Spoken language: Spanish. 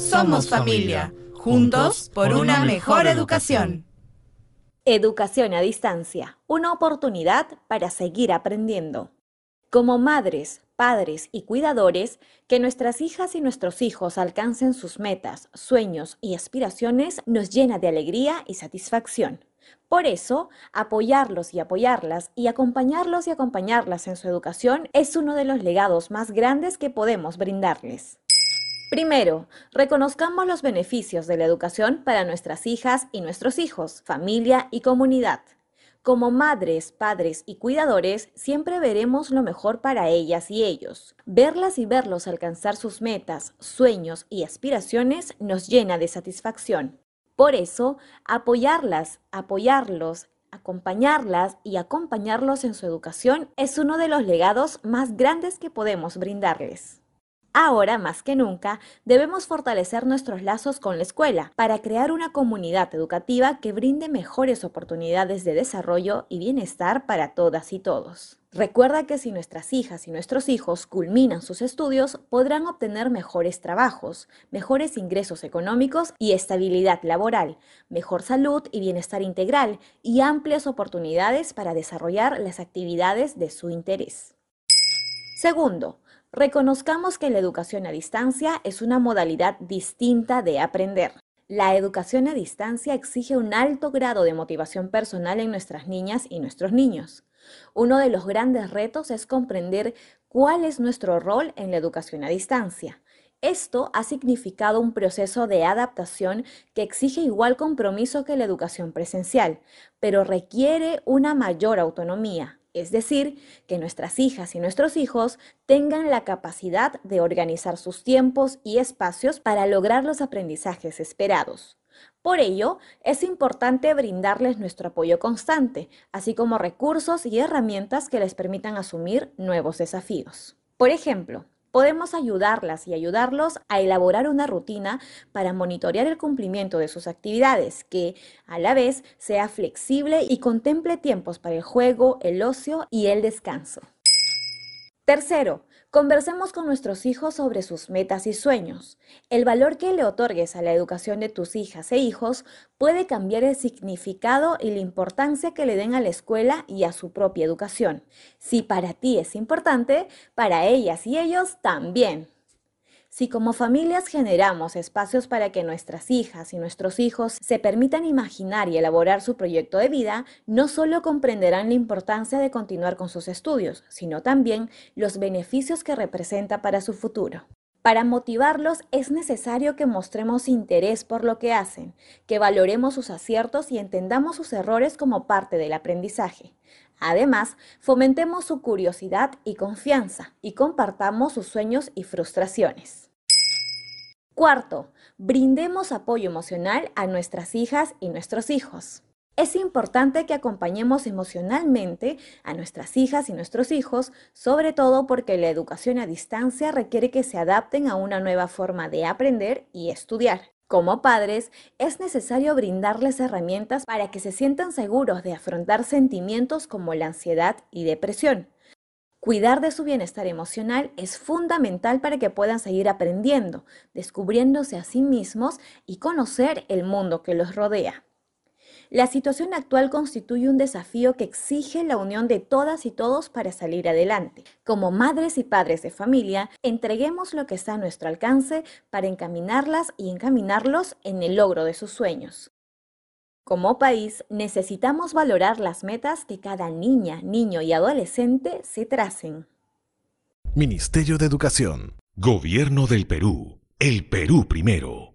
somos familia, juntos por una mejor educación. Educación a distancia, una oportunidad para seguir aprendiendo. Como madres, padres y cuidadores, que nuestras hijas y nuestros hijos alcancen sus metas, sueños y aspiraciones nos llena de alegría y satisfacción. Por eso, apoyarlos y apoyarlas y acompañarlos y acompañarlas en su educación es uno de los legados más grandes que podemos brindarles. Primero, reconozcamos los beneficios de la educación para nuestras hijas y nuestros hijos, familia y comunidad. Como madres, padres y cuidadores, siempre veremos lo mejor para ellas y ellos. Verlas y verlos alcanzar sus metas, sueños y aspiraciones nos llena de satisfacción. Por eso, apoyarlas, apoyarlos, acompañarlas y acompañarlos en su educación es uno de los legados más grandes que podemos brindarles. Ahora, más que nunca, debemos fortalecer nuestros lazos con la escuela para crear una comunidad educativa que brinde mejores oportunidades de desarrollo y bienestar para todas y todos. Recuerda que si nuestras hijas y nuestros hijos culminan sus estudios, podrán obtener mejores trabajos, mejores ingresos económicos y estabilidad laboral, mejor salud y bienestar integral y amplias oportunidades para desarrollar las actividades de su interés. Segundo, Reconozcamos que la educación a distancia es una modalidad distinta de aprender. La educación a distancia exige un alto grado de motivación personal en nuestras niñas y nuestros niños. Uno de los grandes retos es comprender cuál es nuestro rol en la educación a distancia. Esto ha significado un proceso de adaptación que exige igual compromiso que la educación presencial, pero requiere una mayor autonomía, es decir, que nuestras hijas y nuestros hijos tengan la capacidad de organizar sus tiempos y espacios para lograr los aprendizajes esperados. Por ello, es importante brindarles nuestro apoyo constante, así como recursos y herramientas que les permitan asumir nuevos desafíos. Por ejemplo, Podemos ayudarlas y ayudarlos a elaborar una rutina para monitorear el cumplimiento de sus actividades, que a la vez sea flexible y contemple tiempos para el juego, el ocio y el descanso. Tercero, Conversemos con nuestros hijos sobre sus metas y sueños. El valor que le otorgues a la educación de tus hijas e hijos puede cambiar el significado y la importancia que le den a la escuela y a su propia educación. Si para ti es importante, para ellas y ellos también. Si como familias generamos espacios para que nuestras hijas y nuestros hijos se permitan imaginar y elaborar su proyecto de vida, no solo comprenderán la importancia de continuar con sus estudios, sino también los beneficios que representa para su futuro. Para motivarlos es necesario que mostremos interés por lo que hacen, que valoremos sus aciertos y entendamos sus errores como parte del aprendizaje. Además, fomentemos su curiosidad y confianza y compartamos sus sueños y frustraciones. Cuarto, brindemos apoyo emocional a nuestras hijas y nuestros hijos. Es importante que acompañemos emocionalmente a nuestras hijas y nuestros hijos, sobre todo porque la educación a distancia requiere que se adapten a una nueva forma de aprender y estudiar. Como padres, es necesario brindarles herramientas para que se sientan seguros de afrontar sentimientos como la ansiedad y depresión. Cuidar de su bienestar emocional es fundamental para que puedan seguir aprendiendo, descubriéndose a sí mismos y conocer el mundo que los rodea. La situación actual constituye un desafío que exige la unión de todas y todos para salir adelante. Como madres y padres de familia, entreguemos lo que está a nuestro alcance para encaminarlas y encaminarlos en el logro de sus sueños. Como país, necesitamos valorar las metas que cada niña, niño y adolescente se tracen. Ministerio de Educación. Gobierno del Perú. El Perú primero.